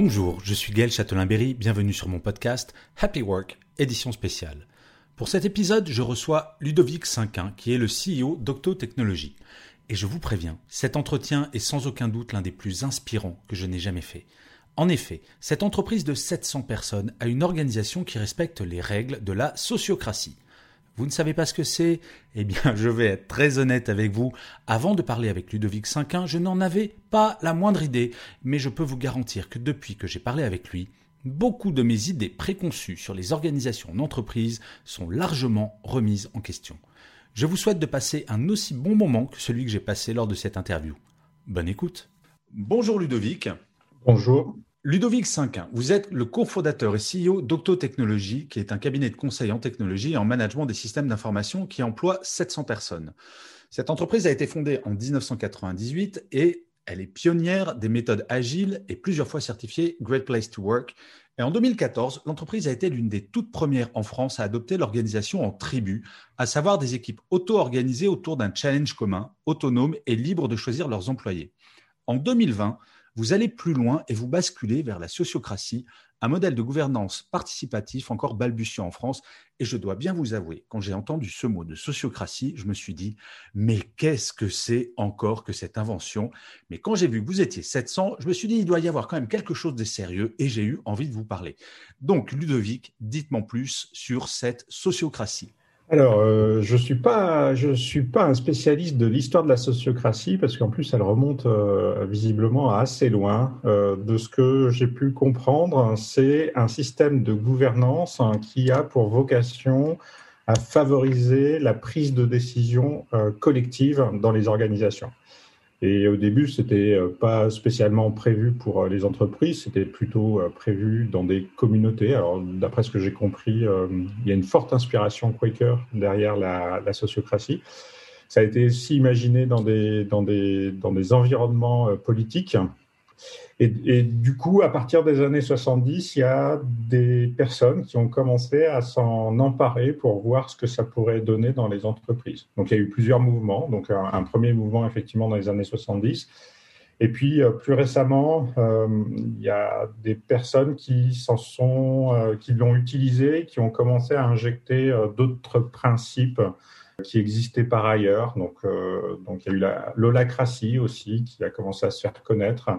Bonjour, je suis Gaël Châtelain-Berry, bienvenue sur mon podcast Happy Work, édition spéciale. Pour cet épisode, je reçois Ludovic Cinquin, qui est le CEO d'Octo Technologies. Et je vous préviens, cet entretien est sans aucun doute l'un des plus inspirants que je n'ai jamais fait. En effet, cette entreprise de 700 personnes a une organisation qui respecte les règles de la sociocratie. Vous ne savez pas ce que c'est? Eh bien, je vais être très honnête avec vous. Avant de parler avec Ludovic Cinquin, je n'en avais pas la moindre idée, mais je peux vous garantir que depuis que j'ai parlé avec lui, beaucoup de mes idées préconçues sur les organisations d'entreprise sont largement remises en question. Je vous souhaite de passer un aussi bon moment que celui que j'ai passé lors de cette interview. Bonne écoute. Bonjour Ludovic. Bonjour. Ludovic Cinquin, vous êtes le cofondateur et CEO d'Octotechnologie, qui est un cabinet de conseil en technologie et en management des systèmes d'information qui emploie 700 personnes. Cette entreprise a été fondée en 1998 et elle est pionnière des méthodes agiles et plusieurs fois certifiée Great Place to Work. Et en 2014, l'entreprise a été l'une des toutes premières en France à adopter l'organisation en tribu, à savoir des équipes auto-organisées autour d'un challenge commun, autonome et libre de choisir leurs employés. En 2020, vous allez plus loin et vous basculez vers la sociocratie, un modèle de gouvernance participatif encore balbutiant en France. Et je dois bien vous avouer, quand j'ai entendu ce mot de sociocratie, je me suis dit, mais qu'est-ce que c'est encore que cette invention? Mais quand j'ai vu que vous étiez 700, je me suis dit, il doit y avoir quand même quelque chose de sérieux et j'ai eu envie de vous parler. Donc, Ludovic, dites-moi plus sur cette sociocratie. Alors, euh, je suis pas, je suis pas un spécialiste de l'histoire de la sociocratie parce qu'en plus, elle remonte euh, visiblement assez loin. Euh, de ce que j'ai pu comprendre, c'est un système de gouvernance hein, qui a pour vocation à favoriser la prise de décision collective dans les organisations. Et au début, c'était euh, pas spécialement prévu pour euh, les entreprises, c'était plutôt euh, prévu dans des communautés. Alors, d'après ce que j'ai compris, il y a une forte inspiration Quaker derrière la, la sociocratie. Ça a été aussi imaginé dans des, dans des, dans des environnements politiques et, du coup, à partir des années 70, il y a des personnes qui ont commencé à s'en emparer pour voir ce que ça pourrait donner dans les entreprises. Donc, il y a eu plusieurs mouvements. Donc, un, premier mouvement, effectivement, dans les années 70. Et puis, euh, plus récemment, euh, il y a des personnes qui s'en sont, euh, qui l'ont utilisé, qui ont commencé à injecter d'autres principes qui existaient par ailleurs. Donc, donc, il y a eu l'holacratie aussi, qui a commencé à se faire connaître.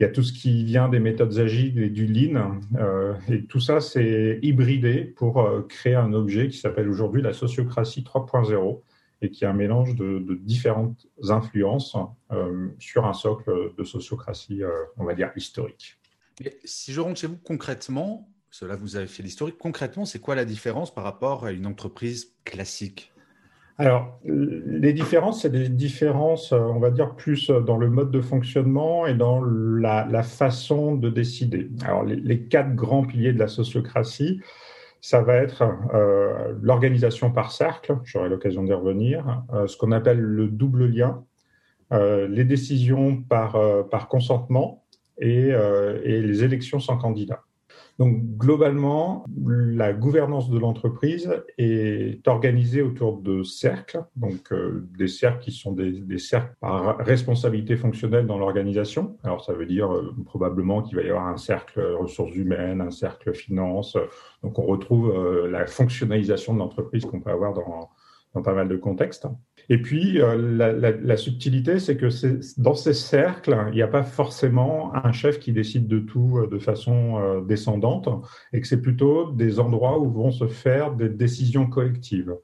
Il y a tout ce qui vient des méthodes agiles et du lean. Euh, et tout ça, c'est hybridé pour euh, créer un objet qui s'appelle aujourd'hui la sociocratie 3.0 et qui est un mélange de, différentes influences euh, sur un socle de sociocratie, on va dire, historique. si je rentre chez vous concrètement, cela vous avez fait l'historique, concrètement, c'est quoi la différence par rapport à une entreprise classique? Alors, les différences, c'est des différences, on va dire, plus dans le mode de fonctionnement et dans la, façon de décider. Alors, les, quatre grands piliers de la sociocratie, ça va être euh, l'organisation par cercle, j'aurai l'occasion d'y revenir, euh, ce qu'on appelle le double lien, euh, les décisions par, par consentement et, et les élections sans candidat. Donc globalement, la gouvernance de l'entreprise est organisée autour de cercles, donc euh, des cercles qui sont des, cercles par responsabilité fonctionnelle dans l'organisation. Alors ça veut dire euh, probablement qu'il va y avoir un cercle ressources humaines, un cercle finance. Donc on retrouve euh, la fonctionnalisation de l'entreprise qu'on peut avoir dans, dans pas mal de contextes. Et puis, euh, la, subtilité, c'est que dans ces cercles, il n'y a pas forcément un chef qui décide de tout euh, de façon euh, descendante, et que c'est plutôt des endroits où vont se faire des décisions collectives.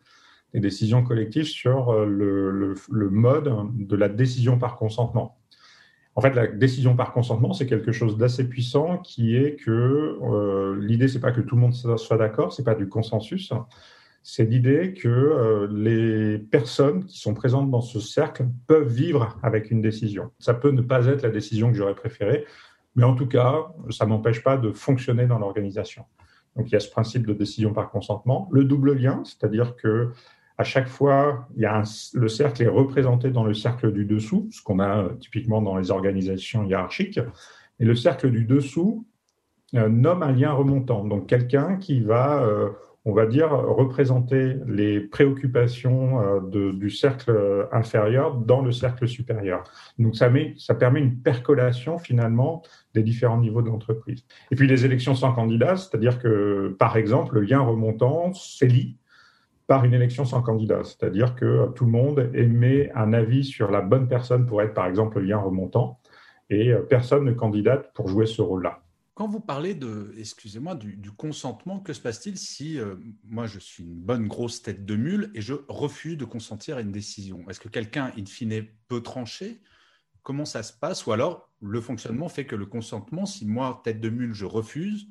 Des décisions collectives sur le, mode de la décision par consentement. En fait, la décision par consentement, c'est quelque chose d'assez puissant qui est que l'idée, c'est pas que tout le monde soit d'accord, c'est pas du consensus, c'est l'idée que euh, les personnes qui sont présentes dans ce cercle peuvent vivre avec une décision. Ça peut ne pas être la décision que j'aurais préférée, mais en tout cas, ça m'empêche pas de fonctionner dans l'organisation. Donc il y a ce principe de décision par consentement, le double lien, c'est-à-dire que à chaque fois, il y a le cercle est représenté dans le cercle du dessous, ce qu'on a euh, typiquement dans les organisations hiérarchiques, et le cercle du dessous euh, nomme un lien remontant, donc quelqu'un qui va on va dire, représenter les préoccupations euh, du cercle inférieur dans le cercle supérieur. Donc ça, ça permet une percolation finalement des différents niveaux de l'entreprise. Et puis les élections sans candidat, c'est-à-dire que par exemple, le lien remontant s'élit par une élection sans candidat, c'est-à-dire que tout le monde émet un avis sur la bonne personne pour être par exemple le lien remontant et euh, personne ne candidate pour jouer ce rôle-là. Quand vous parlez de, excusez-moi, du, consentement, que se passe-t-il si euh, moi je suis une bonne grosse tête de mule et je refuse de consentir à une décision? Est-ce que quelqu'un, in fine, peut trancher Comment ça se passe? Ou alors le fonctionnement fait que le consentement, si moi, tête de mule, je refuse,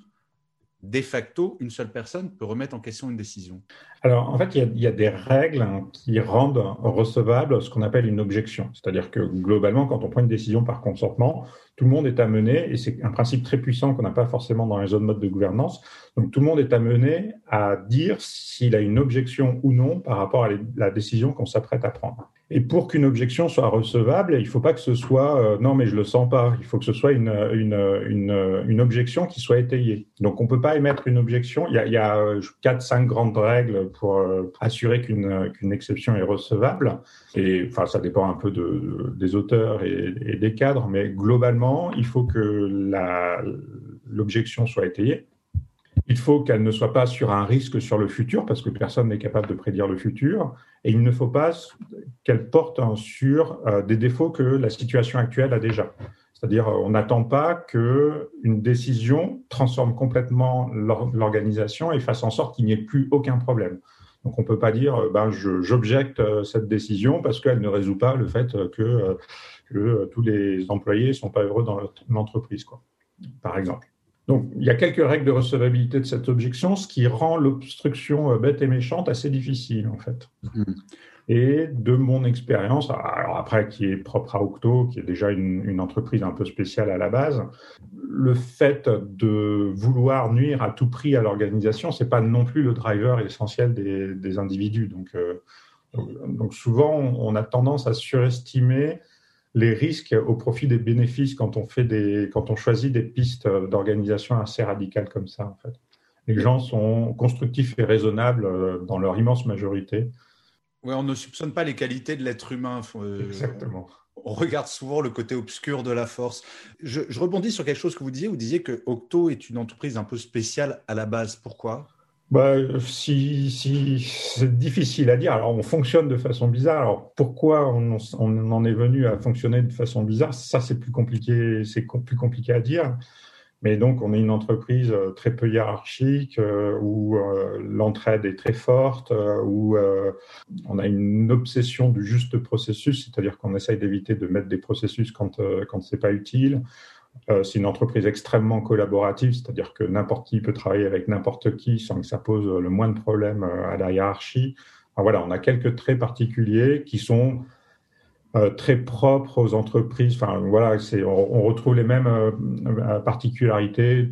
de facto, une seule personne peut remettre en question une décision? Alors, en fait, il y, a, des règles qui rendent recevable ce qu'on appelle une objection. C'est-à-dire que globalement, quand on prend une décision par consentement, tout le monde est amené, et c'est un principe très puissant qu'on n'a pas forcément dans les autres modes de gouvernance, donc tout le monde est amené à dire s'il a une objection ou non par rapport à la décision qu'on s'apprête à prendre. Et pour qu'une objection soit recevable, il ne faut pas que ce soit euh, non mais je le sens pas, il faut que ce soit une, une, une, une objection qui soit étayée. Donc on ne peut pas émettre une objection, il y a, il y a euh, quatre, cinq grandes règles pour euh, assurer qu'une exception est recevable, enfin ça dépend un peu de, des auteurs et, et des cadres, mais globalement il faut que l'objection soit étayée. Il faut qu'elle ne soit pas sur un risque sur le futur, parce que personne n'est capable de prédire le futur. Et il ne faut pas qu'elle porte sur euh, des défauts que la situation actuelle a déjà. C'est-à-dire, on n'attend pas qu'une décision transforme complètement l'organisation et fasse en sorte qu'il n'y ait plus aucun problème. Donc, on ne peut pas dire, euh, ben, j'objecte euh, cette décision parce qu'elle ne résout pas le fait que que euh, tous les employés ne sont pas heureux dans l'entreprise, par exemple. Donc, il y a quelques règles de recevabilité de cette objection, ce qui rend l'obstruction euh, bête et méchante assez difficile, en fait. Mm-hmm. Et de mon expérience, alors après, qui est propre à Octo, qui est déjà une, entreprise un peu spéciale à la base, le fait de vouloir nuire à tout prix à l'organisation, c'est pas non plus le driver essentiel des, individus. Donc, euh, donc, souvent, on a tendance à surestimer les risques au profit des bénéfices quand on fait des, quand on choisit des pistes d'organisation assez radicales comme ça, en fait. Les gens sont constructifs et raisonnables euh, dans leur immense majorité. Oui, on ne soupçonne pas les qualités de l'être humain. Euh, Exactement. On regarde souvent le côté obscur de la force. Je, je, rebondis sur quelque chose que vous disiez. Vous disiez que Octo est une entreprise un peu spéciale à la base. Pourquoi? Bah, si, si c'est difficile à dire. Alors, on fonctionne de façon bizarre. Alors, pourquoi on, on en est venu à fonctionner de façon bizarre? Ça, c'est plus compliqué. C'est plus compliqué à dire. Mais donc, on est une entreprise euh, très peu hiérarchique, euh, où euh, l'entraide est très forte, où on a une obsession du juste processus, c'est-à-dire qu'on essaye d'éviter de mettre des processus quand quand c'est pas utile. C'est une entreprise extrêmement collaborative, c'est-à-dire que n'importe qui peut travailler avec n'importe qui sans que ça pose le moins de problèmes à la hiérarchie. voilà, on a quelques traits particuliers qui sont très propres aux entreprises. Enfin, voilà, c'est, on, retrouve les mêmes particularités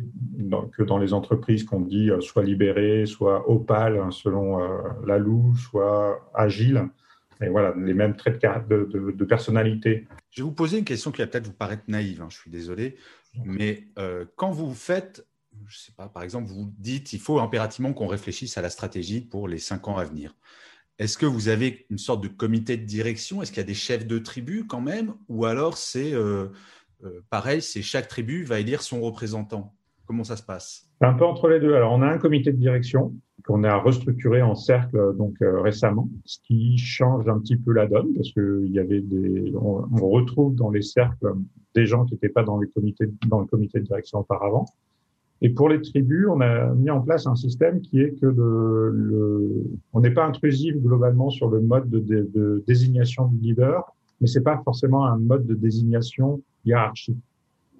que dans les entreprises qu'on dit soit libérées, soit opales hein, selon la loue, soit agiles. Et voilà, les mêmes traits de, personnalité. Je vais vous poser une question qui va peut-être vous paraître naïve, hein, je suis désolé, mais euh, quand vous faites, je sais pas, par exemple, vous dites il faut impérativement qu'on réfléchisse à la stratégie pour les cinq ans à venir. Est-ce que vous avez une sorte de comité de direction? Est-ce qu'il y a des chefs de tribu quand même? Ou alors c'est euh, euh, pareil, c'est chaque tribu va élire son représentant? Comment ça se passe? Un peu entre les deux. Alors, on a un comité de direction qu'on a restructuré en cercle donc euh, récemment, ce qui change un petit peu la donne parce que il y avait des, on, retrouve dans les cercles des gens qui n'étaient pas dans le comité de direction auparavant. Et pour les tribus, on a mis en place un système qui est que le, le on n'est pas intrusif globalement sur le mode de, de, de désignation du leader, mais c'est pas forcément un mode de désignation hiérarchique.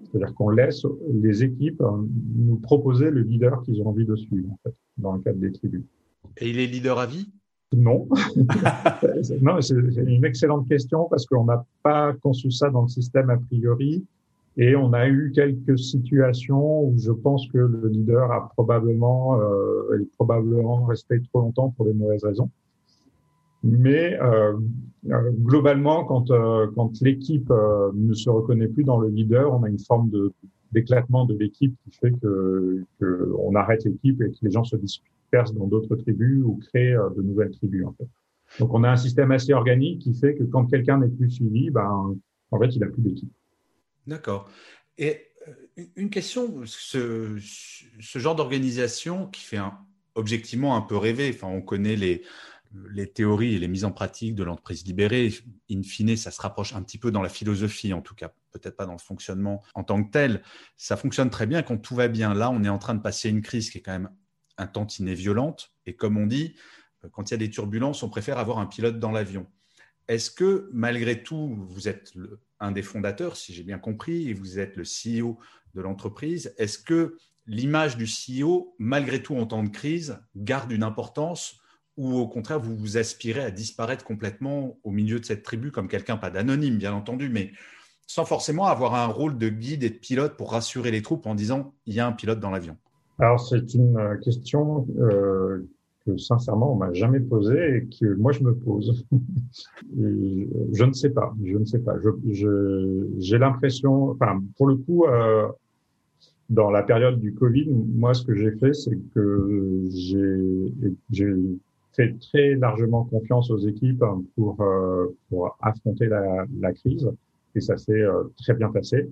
C'est-à-dire qu'on laisse les équipes nous proposer le leader qu'ils ont envie de suivre, en fait, dans le cadre des tribus. Et il est leader à vie? Non. non, c'est une excellente question parce qu'on n'a pas conçu ça dans le système a priori. Et on a eu quelques situations où je pense que le leader a probablement, euh, est probablement resté trop longtemps pour des mauvaises raisons. Mais euh, euh globalement, quand, euh, quand l'équipe euh, ne se reconnaît plus dans le leader, on a une forme de d'éclatement de l'équipe qui fait que, que on arrête l'équipe et que les gens se dispersent dans d'autres tribus ou créent de nouvelles tribus en fait. Donc on a un système assez organique qui fait que quand quelqu'un n'est plus suivi, ben en fait il n'a plus d'équipe. D'accord. Et euh, une question, ce, genre d'organisation qui fait un, objectivement un peu rêver, enfin, on connaît les, les théories et les mises en pratique de l'entreprise libérée. In fine, ça se rapproche un petit peu dans la philosophie, en tout cas, peut-être pas dans le fonctionnement en tant que tel. Ça fonctionne très bien quand tout va bien. Là, on est en train de passer une crise qui est quand même un tantinet violente. Et comme on dit, euh, quand il y a des turbulences, on préfère avoir un pilote dans l'avion. Est-ce que malgré tout, vous êtes le, un des fondateurs, si j'ai bien compris, et vous êtes le CEO de l'entreprise. Est-ce que l'image du CEO, malgré tout en temps de crise, garde une importance ou au contraire, vous vous aspirez à disparaître complètement au milieu de cette tribu comme quelqu'un, pas d'anonyme, bien entendu, mais sans forcément avoir un rôle de guide et de pilote pour rassurer les troupes en disant il y a un pilote dans l'avion? Alors, c'est une euh, question euh, que sincèrement on m'a jamais posé et que moi je me pose. je ne sais pas, je ne sais pas. Je, j'ai l'impression, enfin pour le coup, euh, dans la période du Covid, moi ce que j'ai fait, c'est que j'ai, fait très largement confiance aux équipes pour euh, pour affronter la, la crise et ça s'est euh, très bien passé.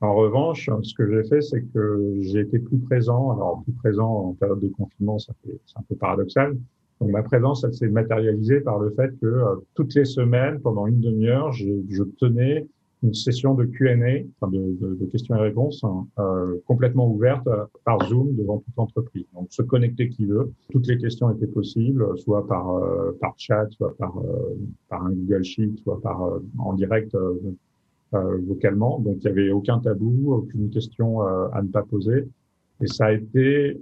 En revanche, ce que j'ai fait, c'est que j'ai été plus présent. Alors, plus présent en période de confinement, c'est un peu paradoxal. Donc, ma présence, elle s'est matérialisée par le fait que euh, toutes les semaines, pendant une demi-heure, je, tenais une session de Q&A, enfin de, questions et réponses, hein, euh, complètement ouverte euh, par Zoom devant toute l'entreprise. Donc, se connecter qui veut. Toutes les questions étaient possibles, soit par par chat, soit par par un Google Sheet, soit par en direct vocalement. Donc, il n'y avait aucun tabou, aucune question euh, à ne pas poser. Et ça a été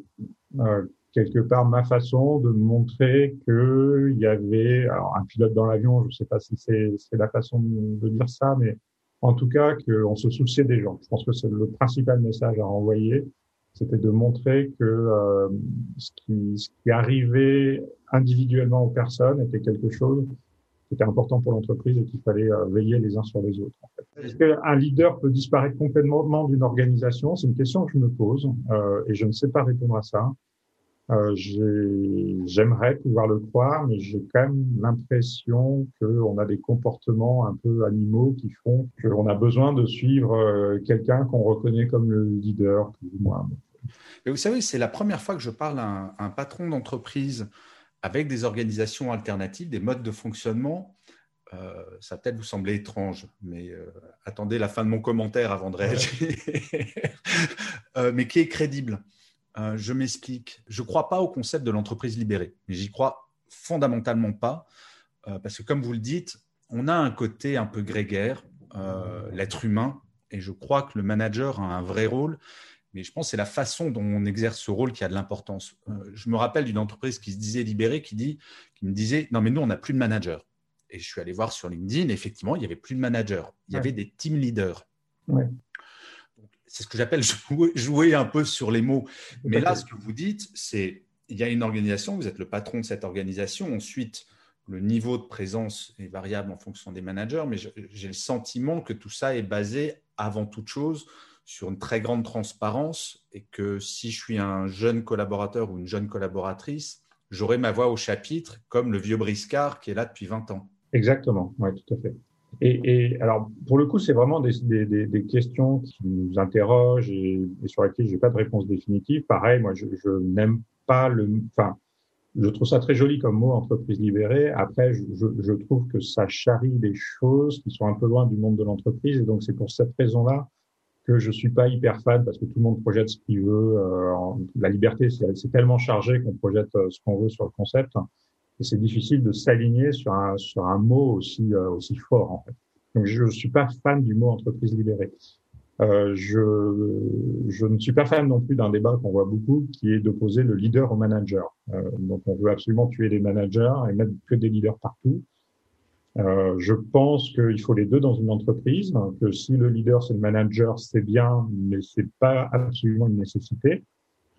euh, quelque part ma façon de montrer qu'il y avait alors, un pilote dans l'avion. Je ne sais pas si c'est la façon de dire ça, mais en tout cas qu'on se souciait des gens. Je pense que c'est le principal message à renvoyer, c'était de montrer que euh, ce, qui, ce qui arrivait individuellement aux personnes était quelque chose c'était important pour l'entreprise et qu'il fallait euh, veiller les uns sur les autres. Est-ce qu'un leader peut disparaître complètement d'une organisation? C'est une question que je me pose euh, et je ne sais pas répondre à ça. Euh, J'aimerais pouvoir le croire, mais j'ai quand même l'impression qu'on a des comportements un peu animaux qui font qu'on a besoin de suivre euh, quelqu'un qu'on reconnaît comme le leader, plus ou moins. Mais vous savez, c'est la première fois que je parle à un patron d'entreprise avec des organisations alternatives, des modes de fonctionnement. Euh, ça peut-être vous sembler étrange, mais euh, attendez la fin de mon commentaire avant de réagir. euh, mais qui est crédible. Je m'explique. Je ne crois pas au concept de l'entreprise libérée, mais j'y crois fondamentalement pas, parce que comme vous le dites, on a un côté un peu grégaire, l'être humain, et je crois que le manager a un vrai rôle mais je pense que c'est la façon dont on exerce ce rôle qui a de l'importance. Euh, je me rappelle d'une entreprise qui se disait libérée, qui, dit, qui me disait Non, mais nous, on n'a plus de manager. Et je suis allé voir sur LinkedIn, effectivement, il n'y avait plus de manager. Il y ouais. avait des team leaders. Ouais. C'est ce que j'appelle jouer, jouer, un peu sur les mots. Mais là, ce que vous dites, c'est il y a une organisation, vous êtes le patron de cette organisation. Ensuite, le niveau de présence est variable en fonction des managers, mais j'ai le sentiment que tout ça est basé avant toute chose sur une très grande transparence et que si je suis un jeune collaborateur ou une jeune collaboratrice, j'aurai ma voix au chapitre comme le vieux briscard qui est là depuis 20 ans. Exactement, oui, tout à fait. Et, et, alors, pour le coup, c'est vraiment des, des, questions qui nous interrogent et, sur lesquelles j'ai pas de réponse définitive. Pareil, moi, je, n'aime pas le, enfin, je trouve ça très joli comme mot, entreprise libérée. Après, je, je, trouve que ça charrie des choses qui sont un peu loin du monde de l'entreprise. Et donc, c'est pour cette raison-là que je suis pas hyper fan parce que tout le monde projette ce qu'il veut. Euh, la liberté, c'est tellement chargé qu'on projette euh, ce qu'on veut sur le concept. Et c'est difficile de s'aligner sur un, sur un mot aussi, euh, aussi fort, en fait. Donc, je suis pas fan du mot entreprise libérée. Euh, je, je, ne suis pas fan non plus d'un débat qu'on voit beaucoup, qui est d'opposer le leader au manager. Euh, donc, on veut absolument tuer les managers et mettre que des leaders partout. Euh, je pense qu'il faut les deux dans une entreprise, que si le leader c'est le manager, c'est bien, mais c'est pas absolument une nécessité.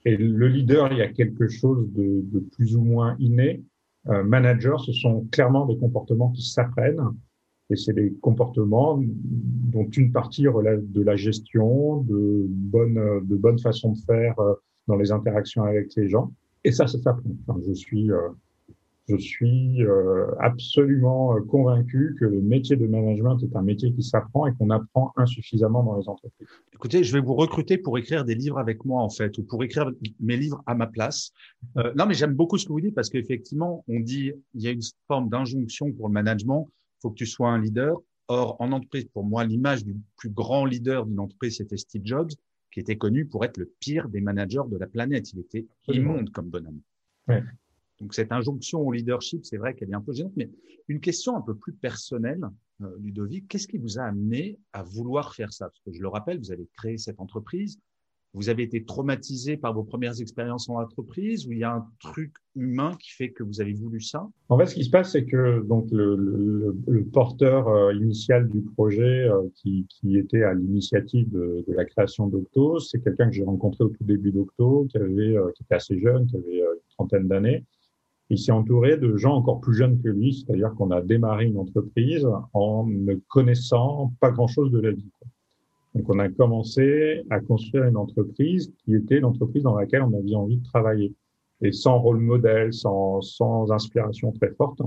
Et le leader, il y a quelque chose de, de plus ou moins inné. Euh, managers, ce sont clairement des comportements qui s'apprennent et c'est des comportements dont une partie relève de la gestion, de bonnes, de bonnes façons de faire euh, dans les interactions avec les gens. Et ça, ça s'apprend. Je suis, euh, je suis euh, absolument convaincu que le métier de management est un métier qui s'apprend et qu'on apprend insuffisamment dans les entreprises. Écoutez, je vais vous recruter pour écrire des livres avec moi, en fait, ou pour écrire mes livres à ma place. Euh, non, mais j'aime beaucoup ce que vous dites parce qu'effectivement, on dit, il y a une forme d'injonction pour le management faut que tu sois un leader. Or, en entreprise, pour moi, l'image du plus grand leader d'une entreprise, c'était Steve Jobs, qui était connu pour être le pire des managers de la planète. Il était immonde comme bonhomme. Ouais. Donc, cette injonction au leadership, c'est vrai qu'elle est un peu gênante. Mais une question un peu plus personnelle, euh, Ludovic, qu'est-ce qui vous a amené à vouloir faire ça? Parce que je le rappelle, vous avez créé cette entreprise vous avez été traumatisé par vos premières expériences en entreprise ou il y a un truc humain qui fait que vous avez voulu ça? En fait, ce qui se passe, c'est que donc le, le, le porteur euh, initial du projet, euh, qui, qui, était à l'initiative de, de, la création d'Octo, c'est quelqu'un que j'ai rencontré au tout début d'Octo, qui avait, euh, qui était assez jeune, qui avait une trentaine d'années. Il s'est entouré de gens encore plus jeunes que lui, c'est-à-dire qu'on a démarré une entreprise en ne connaissant pas grand-chose de la vie. Donc, on a commencé à construire une entreprise qui était l'entreprise dans laquelle on avait envie de travailler et sans rôle modèle, sans, sans inspiration très forte.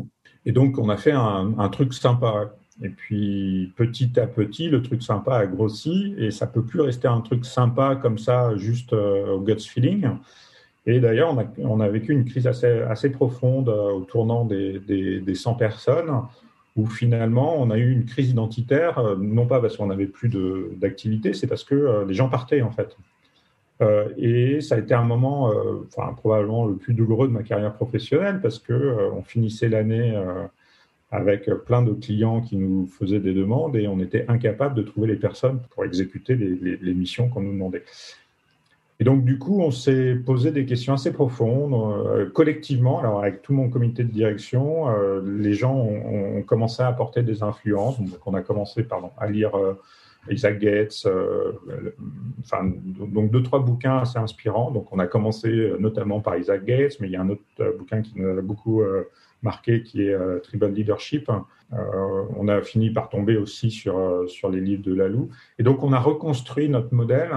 Et donc, on a fait un, un, truc sympa. Et puis, petit à petit, le truc sympa a grossi et ça peut plus rester un truc sympa comme ça, juste euh, au guts feeling. Et d'ailleurs, on a, vécu une crise assez, profonde euh, au tournant des, des, des 100 personnes où finalement on a eu une crise identitaire, euh, non pas parce qu'on n'avait plus d'activité, c'est parce que euh, les gens partaient en fait. Et ça a été un moment, enfin probablement le plus douloureux de ma carrière professionnelle parce que on finissait l'année avec plein de clients qui nous faisaient des demandes et on était incapable de trouver les personnes pour exécuter les, les missions qu'on nous demandait. Et donc, du coup, on s'est posé des questions assez profondes, euh, collectivement. Alors, avec tout mon comité de direction, euh, les gens ont, ont, commencé à apporter des influences. Donc, on a commencé pardon, à lire euh, Isaac Gates, euh, enfin, donc deux, trois bouquins assez inspirants. Donc, on a commencé notamment par Isaac Gates, mais il y a un autre bouquin qui nous a beaucoup marqué qui est Tribal Leadership. Euh, on a fini par tomber aussi sur, euh, sur les livres de Lalou. Et donc, on a reconstruit notre modèle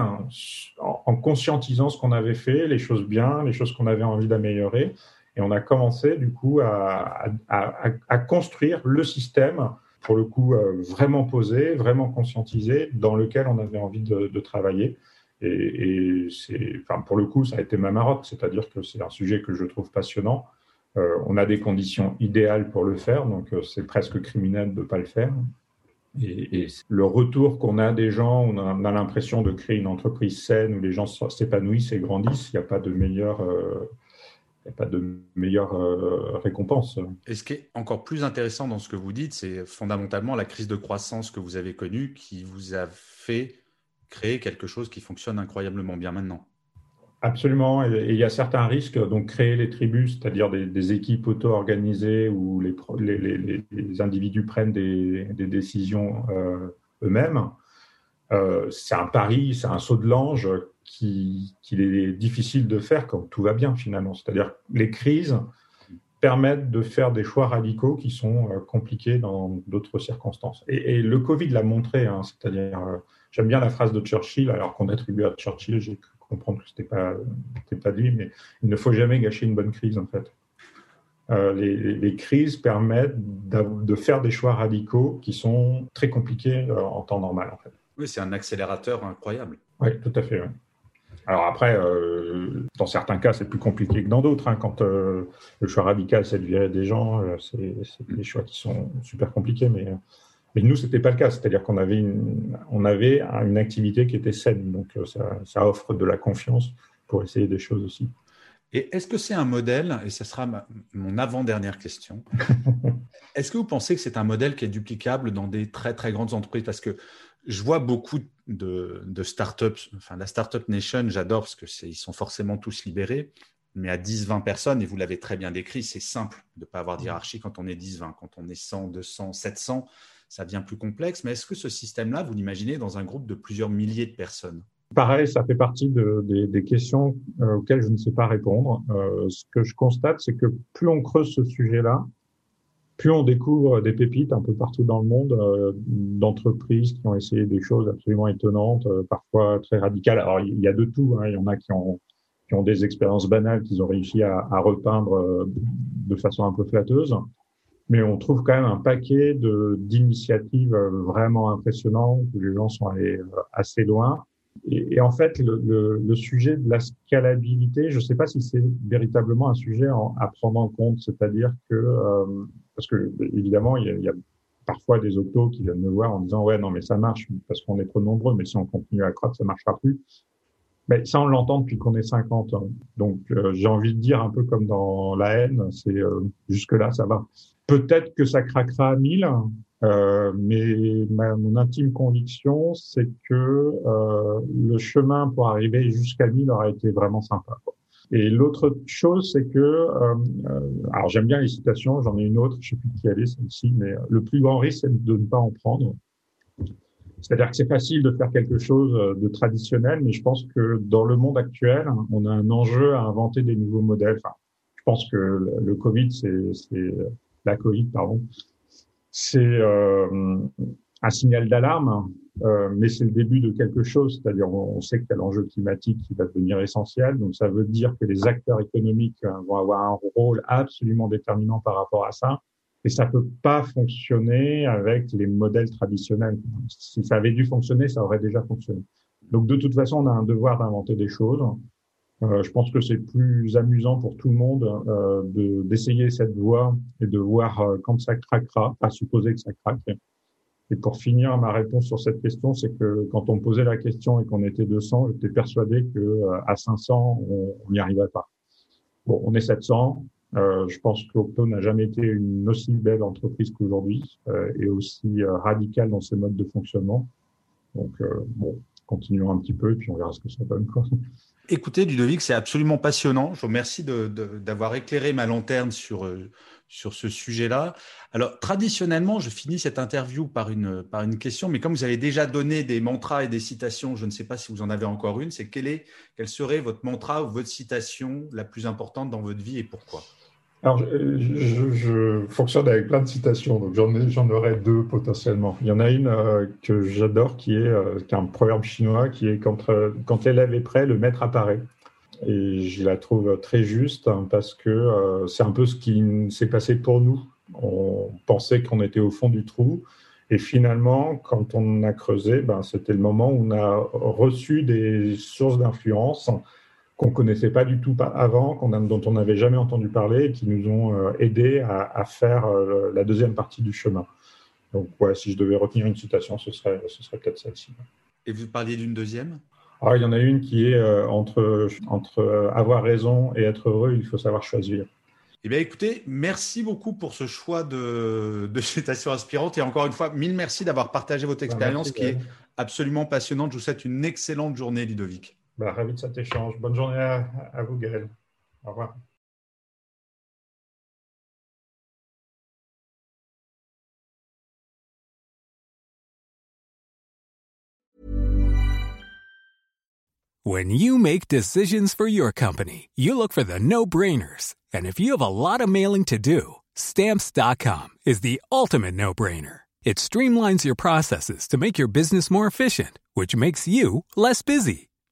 en, en conscientisant ce qu'on avait fait, les choses bien, les choses qu'on avait envie d'améliorer. Et on a commencé, du coup, à, construire le système, pour le coup, euh, vraiment posé, vraiment conscientisé, dans lequel on avait envie de, travailler. Et, c'est, pour le coup, ça a été ma marotte, c'est-à-dire que c'est un sujet que je trouve passionnant. Euh, on a des conditions idéales pour le faire, donc euh, c'est presque criminel de ne pas le faire. Et, le retour qu'on a des gens, on a, l'impression de créer une entreprise saine où les gens s'épanouissent et grandissent. Il n'y a pas de euh, a pas de meilleure récompense. Et ce qui est encore plus intéressant dans ce que vous dites, c'est fondamentalement la crise de croissance que vous avez connue qui vous a fait créer quelque chose qui fonctionne incroyablement bien maintenant. Absolument, et il y a certains risques. Donc, créer les tribus, c'est-à-dire des, équipes auto-organisées où les, individus prennent des, décisions euh, eux-mêmes, euh, c'est un pari, c'est un saut de l'ange qu'il qui est difficile de faire quand tout va bien finalement. C'est-à-dire les crises permettent de faire des choix radicaux qui sont euh, compliqués dans d'autres circonstances. Et, le Covid l'a montré, hein, c'est-à-dire, j'aime bien la phrase de Churchill, alors qu'on attribue à Churchill, j'ai comprendre que ce n'était pas, pas lui, mais il ne faut jamais gâcher une bonne crise, en fait. Euh, les, crises permettent de faire des choix radicaux qui sont très compliqués euh, en temps normal, en fait. Oui, c'est un accélérateur incroyable. Oui, tout à fait. Alors après, euh, dans certains cas, c'est plus compliqué que dans d'autres. Hein. Quand le choix radical, c'est de virer des gens, c'est des choix qui sont super compliqués, mais mais nous, c'était pas le cas. C'est-à-dire qu'on avait une, on avait une activité qui était saine. Donc, euh, ça, ça offre de la confiance pour essayer des choses aussi. Et est-ce que c'est un modèle, et ce sera mon avant-dernière question, est-ce que vous pensez que c'est un modèle qui est duplicable dans des très très grandes entreprises? Parce que je vois beaucoup de, de startups, enfin la Startup Nation, j'adore parce que ils sont forcément tous libérés, mais à 10-20 personnes, et vous l'avez très bien décrit, c'est simple de ne pas avoir d'hierarchie quand on est 10-20. Quand on est 100, 200, 700, ça devient plus complexe. Mais est-ce que ce système-là, vous l'imaginez dans un groupe de plusieurs milliers de personnes? Pareil, ça fait partie de, des, questions euh, auxquelles je ne sais pas répondre. Euh, ce que je constate, c'est que plus on creuse ce sujet-là, plus on découvre des pépites un peu partout dans le monde euh, d'entreprises qui ont essayé des choses absolument étonnantes, parfois très radicales. Alors il y a de tout. Hein. Il y en a qui ont qui ont des expériences banales qu'ils ont réussi à, repeindre de façon un peu flatteuse. Mais on trouve quand même un paquet d'initiatives vraiment impressionnantes où les gens sont allés assez loin et, en fait, le, le, le, sujet de la scalabilité, je ne sais pas si c'est véritablement un sujet à prendre en compte, c'est-à-dire que, euh, parce que évidemment, il y, a, y, a, parfois des autos qui viennent me voir en disant ouais non mais ça marche parce qu'on est trop nombreux, mais si on continue à croître, ça marchera plus. Mais ça, on l'entend depuis qu'on est 50. Hein. Donc, euh, j'ai envie de dire un peu comme dans la haine, c'est euh, jusque-là, ça va. Peut-être que ça craquera à 1000, euh, mais ma, mon intime conviction, c'est que euh, le chemin pour arriver jusqu'à 1000 aura été vraiment sympa. Quoi. Et l'autre chose, c'est que, euh, euh, alors j'aime bien les citations, j'en ai une autre, je sais plus qui elle est celle-ci, mais le plus grand risque, c'est de ne pas en prendre. C'est-à-dire que c'est facile de faire quelque chose de traditionnel, mais je pense que dans le monde actuel, on a un enjeu à inventer des nouveaux modèles. Enfin, je pense que le Covid, c'est la Covid, pardon, c'est euh, un signal d'alarme, euh, mais c'est le début de quelque chose. C'est-à-dire, on, sait qu'il y a l'enjeu climatique qui va devenir essentiel. Donc, ça veut dire que les acteurs économiques euh, vont avoir un rôle absolument déterminant par rapport à ça. Et ça peut pas fonctionner avec les modèles traditionnels. Si ça avait dû fonctionner, ça aurait déjà fonctionné. Donc, de toute façon, on a un devoir d'inventer des choses. Euh, je pense que c'est plus amusant pour tout le monde euh, d'essayer cette voie et de voir euh, quand ça craquera, à supposer que ça craque. Et pour finir, ma réponse sur cette question, c'est que quand on posait la question et qu'on était 200, j'étais persuadé que euh, à 500, on n'y arriverait pas. Bon, on est 700. Euh, je pense qu'Octo n'a jamais été une aussi belle entreprise qu'aujourd'hui euh, et aussi radicale dans ses modes de fonctionnement. Donc, bon, continuons un petit peu et puis on verra ce que ça donne. Écoutez, Ludovic, c'est absolument passionnant. Je vous remercie d'avoir éclairé ma lanterne sur, euh, ce sujet-là. Alors, traditionnellement, je finis cette interview par une, par une question, mais comme vous avez déjà donné des mantras et des citations, je ne sais pas si vous en avez encore une, c'est quelle, est, quelle serait votre mantra ou votre citation la plus importante dans votre vie et pourquoi? Alors, je, fonctionne avec plein de citations, donc j'en, aurai deux potentiellement. Il y en a une euh, que j'adore qui est, euh, qui un proverbe chinois qui est quand, euh, quand l'élève est prêt, le maître apparaît. Et je la trouve très juste hein, parce que c'est un peu ce qui s'est passé pour nous. On pensait qu'on était au fond du trou. Et finalement, quand on a creusé, ben, c'était le moment où on a reçu des sources d'influence qu'on connaissait pas du tout avant, dont on n'avait jamais entendu parler et qui nous ont euh, aidés à, faire euh, la deuxième partie du chemin. Donc, ouais, si je devais retenir une citation, ce serait, ce serait peut-être celle-ci. Et vous parliez d'une deuxième? Ah, Il y en a une qui est euh, entre, entre avoir raison et être heureux, il faut savoir choisir. Eh bien, écoutez, merci beaucoup pour ce choix de, de citation inspirante. Et encore une fois, mille merci d'avoir partagé votre bah, expérience qui est absolument passionnante. Je vous souhaite une excellente journée, Ludovic. Bah, ravi de cet échange. Bonne journée à, à vous, Gaël. Au revoir. When you make decisions for your company, you look for the no-brainers. And if you have a lot of mailing to do, stamps.com is the ultimate no-brainer. It streamlines your processes to make your business more efficient, which makes you less busy.